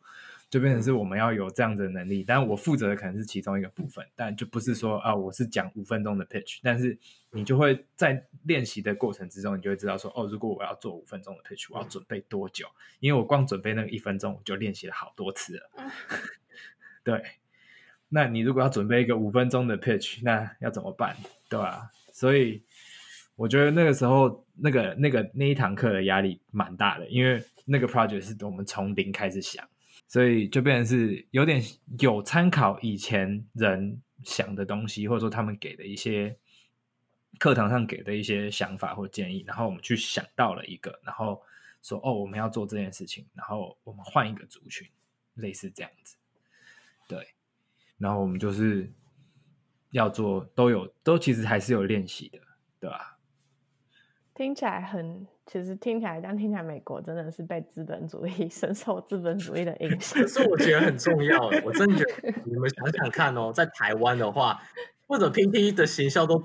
就变成是我们要有这样子的能力。但我负责的可能是其中一个部分，但就不是说啊，我是讲五分钟的 pitch。但是你就会在练习的过程之中，你就会知道说，哦，如果我要做五分钟的 pitch，我要准备多久？因为我光准备那个一分钟，我就练习了好多次了。对。那你如果要准备一个五分钟的 pitch，那要怎么办？对吧、啊？所以我觉得那个时候那个那个那一堂课的压力蛮大的，因为那个 project 是我们从零开始想，所以就变成是有点有参考以前人想的东西，或者说他们给的一些课堂上给的一些想法或建议，然后我们去想到了一个，然后说哦，我们要做这件事情，然后我们换一个族群，类似这样子，对。然后我们就是要做，都有都其实还是有练习的，对吧？听起来很，其实听起来，但听起来美国真的是被资本主义 深受资本主义的影响。可是我觉得很重要，我真的觉得你们想想看哦，在台湾的话，或者 PT 的行销都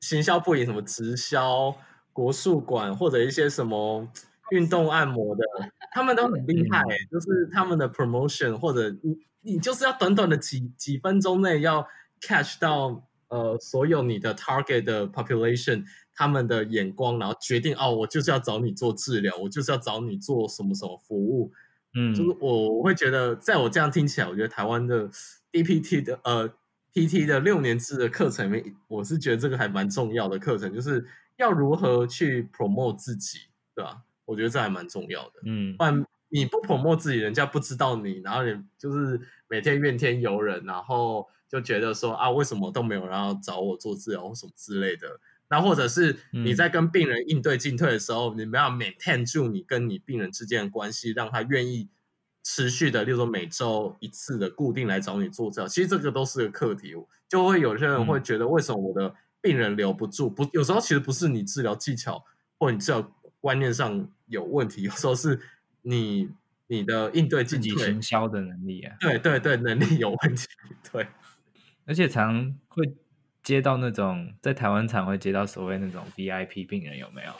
行销不赢什么直销、国术馆或者一些什么运动按摩的，他们都很厉害，嗯、就是他们的 promotion 或者。你就是要短短的几几分钟内要 catch 到呃所有你的 target 的 population 他们的眼光，然后决定哦，我就是要找你做治疗，我就是要找你做什么什么服务，嗯，就是我我会觉得，在我这样听起来，我觉得台湾的 DPT 的呃 PT 的六年制的课程里面，我是觉得这个还蛮重要的课程，就是要如何去 promote 自己，对吧？我觉得这还蛮重要的，嗯，不然。你不 promote 自己，人家不知道你，然后你就是每天怨天尤人，然后就觉得说啊，为什么都没有人要找我做治疗或什么之类的。那或者是你在跟病人应对进退的时候，嗯、你们要 maintain 住你跟你病人之间的关系，让他愿意持续的，例如说每周一次的固定来找你做治疗。其实这个都是个课题，就会有些人会觉得，为什么我的病人留不住？不，有时候其实不是你治疗技巧或你治疗观念上有问题，有时候是。你你的应对自己行销的能力啊，对对对，能力有问题，对，而且常会接到那种在台湾常会接到所谓那种 VIP 病人，有没有？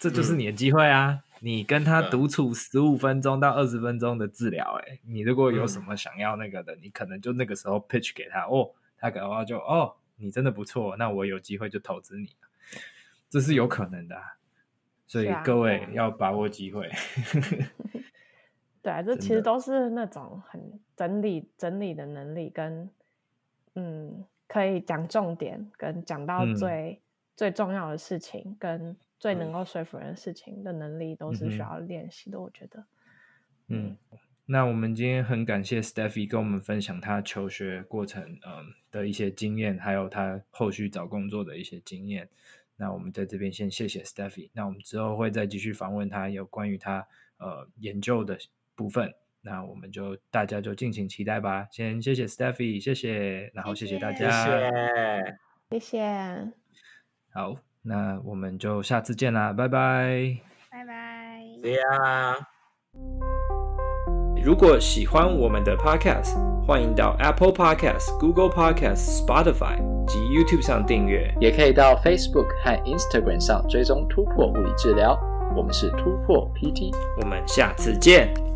这就是你的机会啊！嗯、你跟他独处十五分钟到二十分钟的治疗，哎，你如果有什么想要那个的，嗯、你可能就那个时候 pitch 给他哦。他搞不好就哦，你真的不错，那我有机会就投资你，这是有可能的、啊。所以各位要把握机会。对啊，这其实都是那种很整理整理的能力跟嗯，可以讲重点跟讲到最、嗯、最重要的事情跟最能够说服人的事情的能力，都是需要练习的。嗯、我觉得，嗯。那我们今天很感谢 Stephy 跟我们分享他求学过程嗯的一些经验，还有他后续找工作的一些经验。那我们在这边先谢谢 Stephy。那我们之后会再继续访问他有关于他呃研究的部分。那我们就大家就敬请期待吧。先谢谢 Stephy，谢谢，然后谢谢大家，谢谢，谢谢。好，那我们就下次见啦，拜拜，拜拜，对呀。如果喜欢我们的 Podcast，欢迎到 Apple Podcast、Google Podcast、Spotify 及 YouTube 上订阅，也可以到 Facebook 和 Instagram 上追踪突破物理治疗。我们是突破 PT，我们下次见。